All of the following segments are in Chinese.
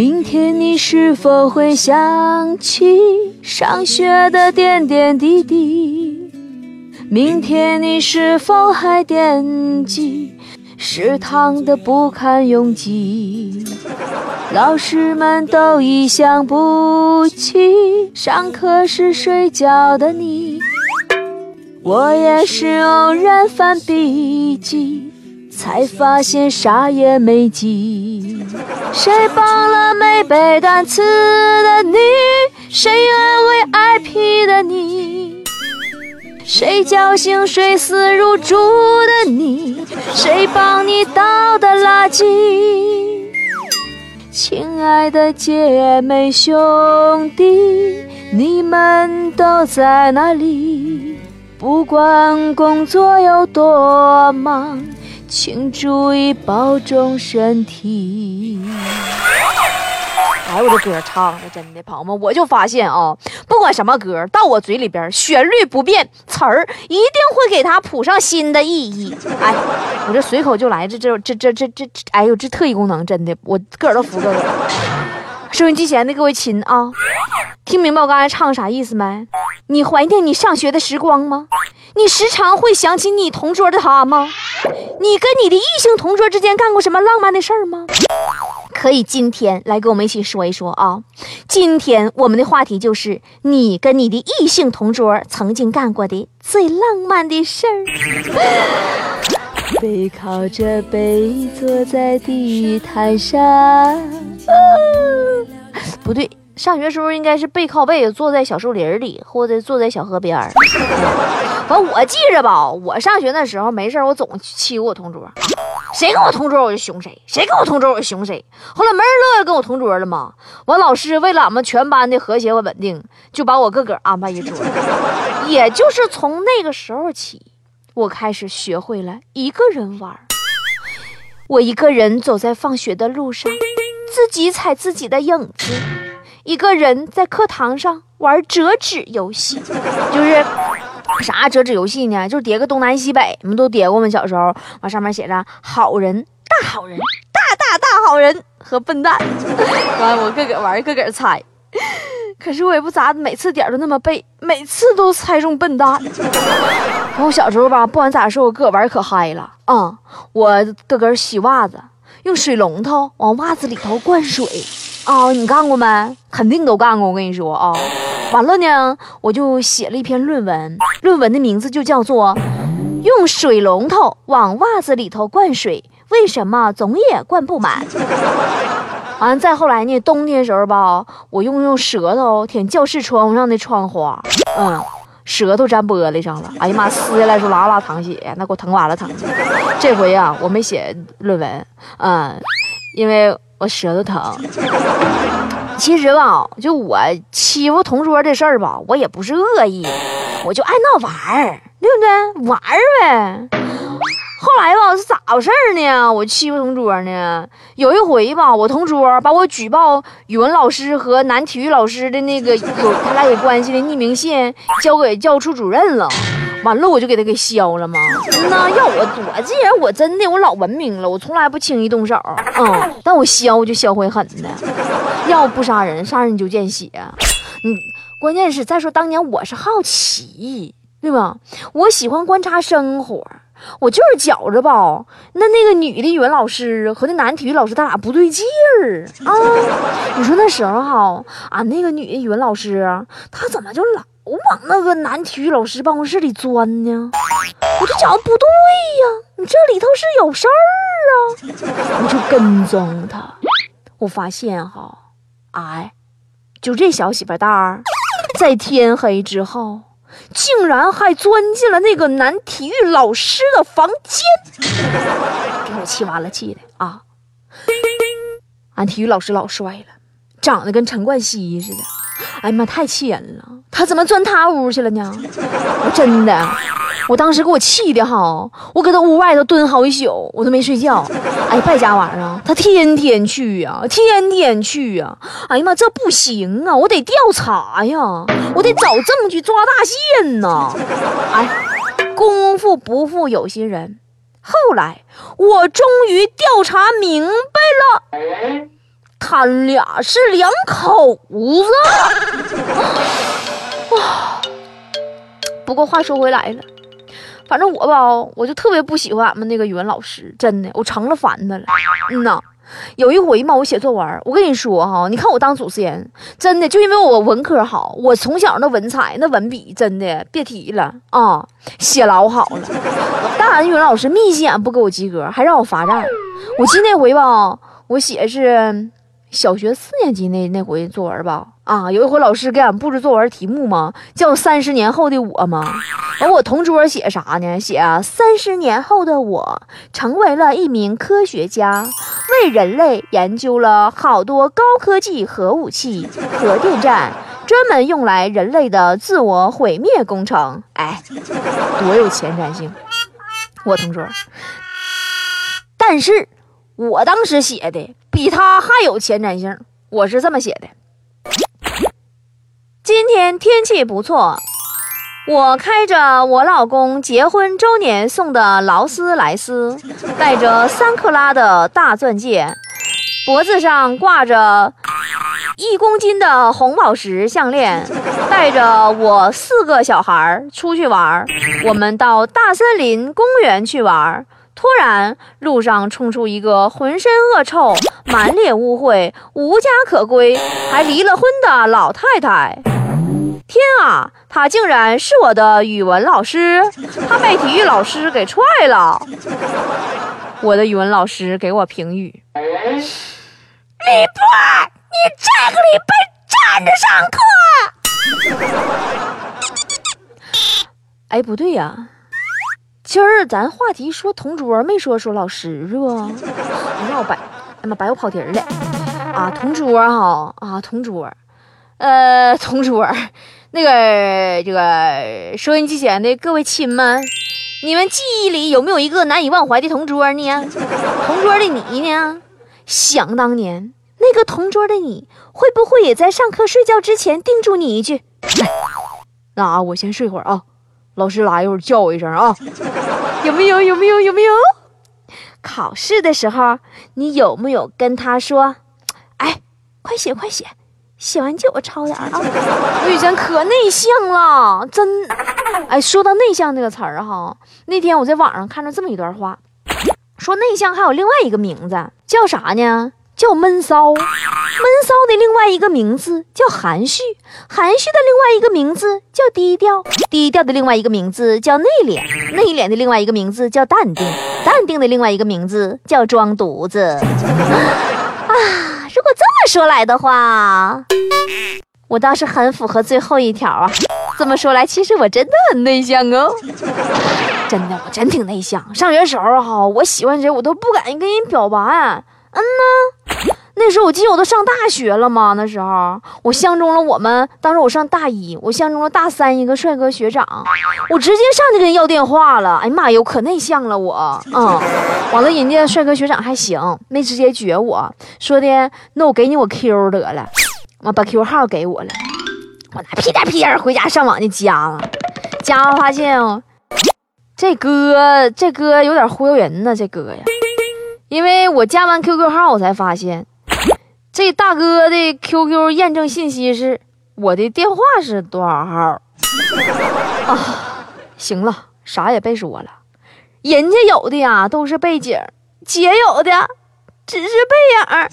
明天你是否会想起上学的点点滴滴？明天你是否还惦记食堂的不堪拥挤？老师们都已想不起上课时睡觉的你，我也是偶然翻笔记。才发现啥也没记，谁帮了没背单词的你？谁安慰挨批的你？谁叫醒睡死如猪的你？谁帮你倒的垃圾？亲爱的姐妹兄弟，你们都在哪里？不管工作有多忙。请注意保重身体。哎，我这歌唱的真的，朋友们，我就发现啊，不管什么歌到我嘴里边，旋律不变，词儿一定会给它谱上新的意义。哎，我这随口就来，这这这这这这，哎呦，这特异功能真的，我个儿都服了。收音机前的各位亲啊，听明白我刚才唱啥意思没？你怀念你上学的时光吗？你时常会想起你同桌的他吗？你跟你的异性同桌之间干过什么浪漫的事儿吗？可以今天来跟我们一起说一说啊！今天我们的话题就是你跟你的异性同桌曾经干过的最浪漫的事儿。背靠着背坐在地毯上，不对，上学时候应该是背靠背坐在小树林里，或者坐在小河边儿。反正我记着吧，我上学那时候没事我总欺负我同桌，谁跟我同桌我就凶谁，谁跟我同桌我就凶谁。后来没人乐意跟我同桌了嘛，完老师为了俺们全班的和谐和稳定，就把我个个安排一桌。也就是从那个时候起。我开始学会了一个人玩。我一个人走在放学的路上，自己踩自己的影子；一个人在课堂上玩折纸游戏，就是啥折纸游戏呢？就是叠个东南西北，你们都叠过吗？小时候，往上面写着“好人”“大好人”“大大大好人”和“笨蛋”。完，我个个玩，个个猜。可是我也不咋，每次点都那么背，每次都猜中笨蛋。我小时候吧，不管咋说，我个玩可嗨了啊！我个个洗袜子，用水龙头往袜子里头灌水啊！你干过没？肯定都干过。我跟你说啊，完了呢，我就写了一篇论文，论文的名字就叫做《用水龙头往袜子里头灌水，为什么总也灌不满》。完了，再后来呢？冬天时候吧，我用用舌头舔教室窗户上的窗花，嗯，舌头粘玻璃上了。哎呀妈，撕下来时候拉拉淌血，那给我疼完了疼。这回啊，我没写论文，嗯，因为我舌头疼。其实吧，就我欺负同桌这事儿吧，我也不是恶意，我就爱闹玩儿，对不对？玩儿呗。后来吧，是咋回事呢？我欺负同桌呢。有一回吧，我同桌把我举报语文老师和男体育老师的那个有他俩有关系的匿名信交给教务处主任了。完了，我就给他给削了嘛。那要我我这人我真的我老文明了，我从来不轻易动手。嗯，但我削就削回狠的。要不杀人，杀人就见血。嗯，关键是再说当年我是好奇，对吧？我喜欢观察生活。我就是觉着吧，那那个女的语文老师和那男体育老师，他俩不对劲儿啊！你说那时候哈，俺那个女的语文老师，她怎么就老往那个男体育老师办公室里钻呢，我就想不对呀，你这里头是有事儿啊，我就跟踪他，我发现哈，哎，就这小媳妇蛋儿，在天黑之后，竟然还钻进了那个男体育老师的房间，给我气完了气的啊！俺体育老师老帅了，长得跟陈冠希似的。哎呀妈，太气人了！他怎么钻他屋去了呢？真的，我当时给我气的哈，我搁他屋外头蹲好一宿，我都没睡觉。哎，败家玩意儿，他天天去呀，天天去呀！哎呀妈，这不行啊，我得调查呀，我得找证据抓大线呐！哎，功夫不负有心人，后来我终于调查明白了。他俩是两口子。哇！不过话说回来了，反正我吧，我就特别不喜欢俺们那个语文老师，真的，我成了烦他了。嗯呐，有一回嘛，我写作文，我跟你说哈，你看我当主持人，真的就因为我文科好，我从小那文采那文笔真的别提了啊，写老好了。但俺语文老师眯起眼不给我及格，还让我罚站。我记得那回吧，我写是。小学四年级那那回作文吧，啊，有一回老师给俺布置作文题目嘛，叫三十年后的我嘛。完我同桌写啥呢？写啊三十年后的我成为了一名科学家，为人类研究了好多高科技核武器、核电站，专门用来人类的自我毁灭工程。哎，多有前瞻性！我同桌，但是我当时写的。比他还有前瞻性，我是这么写的。今天天气不错，我开着我老公结婚周年送的劳斯莱斯，带着三克拉的大钻戒，脖子上挂着一公斤的红宝石项链，带着我四个小孩出去玩。我们到大森林公园去玩。突然，路上冲出一个浑身恶臭、满脸污秽、无家可归，还离了婚的老太太。天啊，她竟然是我的语文老师！她被体育老师给踹了。我的语文老师给我评语：李波，你这个礼拜站着上课。哎，不对呀。今儿咱话题说同桌，没说说老师是不？哎我白，哎妈白我跑题了啊！同桌哈啊，同桌，呃，同桌，那个这个收音机前的各位亲们，你们记忆里有没有一个难以忘怀的同桌呢？同桌的你呢？想当年那个同桌的你，会不会也在上课睡觉之前叮嘱你一句：“ 那啊我先睡会儿啊。”老师来一会儿叫我一声啊，有没有？有没有？有没有？考试的时候，你有没有跟他说？哎，快写快写，写完借我抄点啊！我以前可内向了，真。哎，说到内向这个词儿哈，那天我在网上看到这么一段话，说内向还有另外一个名字，叫啥呢？叫闷骚，闷闷骚的另外一个名字叫含蓄，含蓄的另外一个名字叫低调，低调的另外一个名字叫内敛，内敛的另外一个名字叫淡定，淡定的另外一个名字叫装犊子。啊，如果这么说来的话，我倒是很符合最后一条啊。这么说来，其实我真的很内向哦，真的，我真挺内向。上学时候哈，我喜欢谁，我都不敢跟人表白。嗯呢，那时候我记得我都上大学了嘛。那时候我相中了我们，当时我上大一，我相中了大三一个帅哥学长，我直接上去跟人要电话了。哎呀妈呀，我可内向了我。嗯，完了，人家帅哥学长还行，没直接撅我，说的那我给你我 Q 得了，完把 Q 号给我了，我拿屁颠屁颠回家上网就加了，加完发现这哥这哥有点忽悠人呢，这哥呀。因为我加完 QQ 号，我才发现这大哥的 QQ 验证信息是我的电话是多少号啊？行了，啥也别说了，人家有的呀都是背景，姐有的只是背影。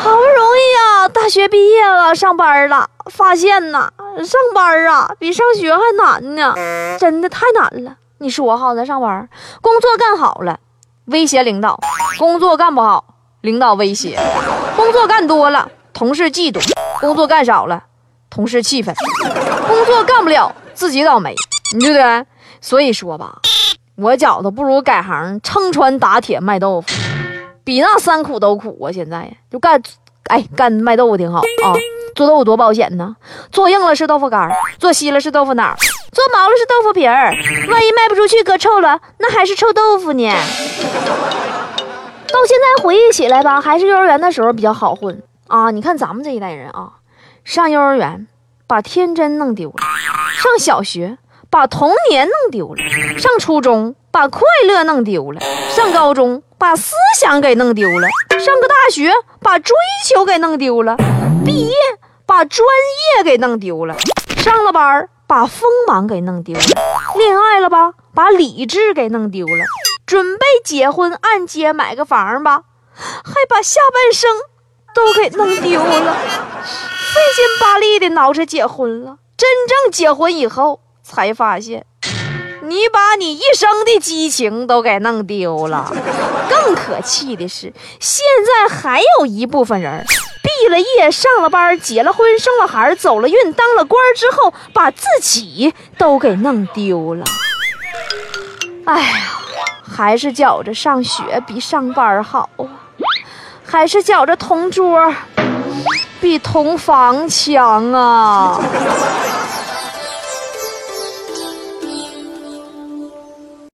好不容易啊，大学毕业了，上班了，发现呐，上班啊比上学还难呢，真的太难了。你说好咱上班，工作干好了，威胁领导；工作干不好，领导威胁；工作干多了，同事嫉妒；工作干少了，同事气愤；工作干不了，自己倒霉，对不对？所以说吧，我觉得不如改行撑船打铁卖豆腐，比那三苦都苦啊！现在就干，哎，干卖豆腐挺好啊。做豆腐多保险呢，做硬了是豆腐干，做稀了是豆腐脑，做毛了是豆腐皮儿。万一卖不出去，搁臭了，那还是臭豆腐呢。到现在回忆起来吧，还是幼儿园的时候比较好混啊。你看咱们这一代人啊，上幼儿园把天真弄丢了，上小学。把童年弄丢了，上初中把快乐弄丢了，上高中把思想给弄丢了，上个大学把追求给弄丢了，毕业把专业给弄丢了，上了班把锋芒给弄丢了，恋爱了吧把理智给弄丢了，准备结婚按揭买个房吧，还把下半生都给弄丢了，费劲巴力的闹着结婚了，真正结婚以后。才发现，你把你一生的激情都给弄丢了。更可气的是，现在还有一部分人，毕了业、上了班、结了婚、生了孩、走了运、当了官之后，把自己都给弄丢了。哎呀，还是觉着上学比上班好啊，还是觉着同桌比同房强啊。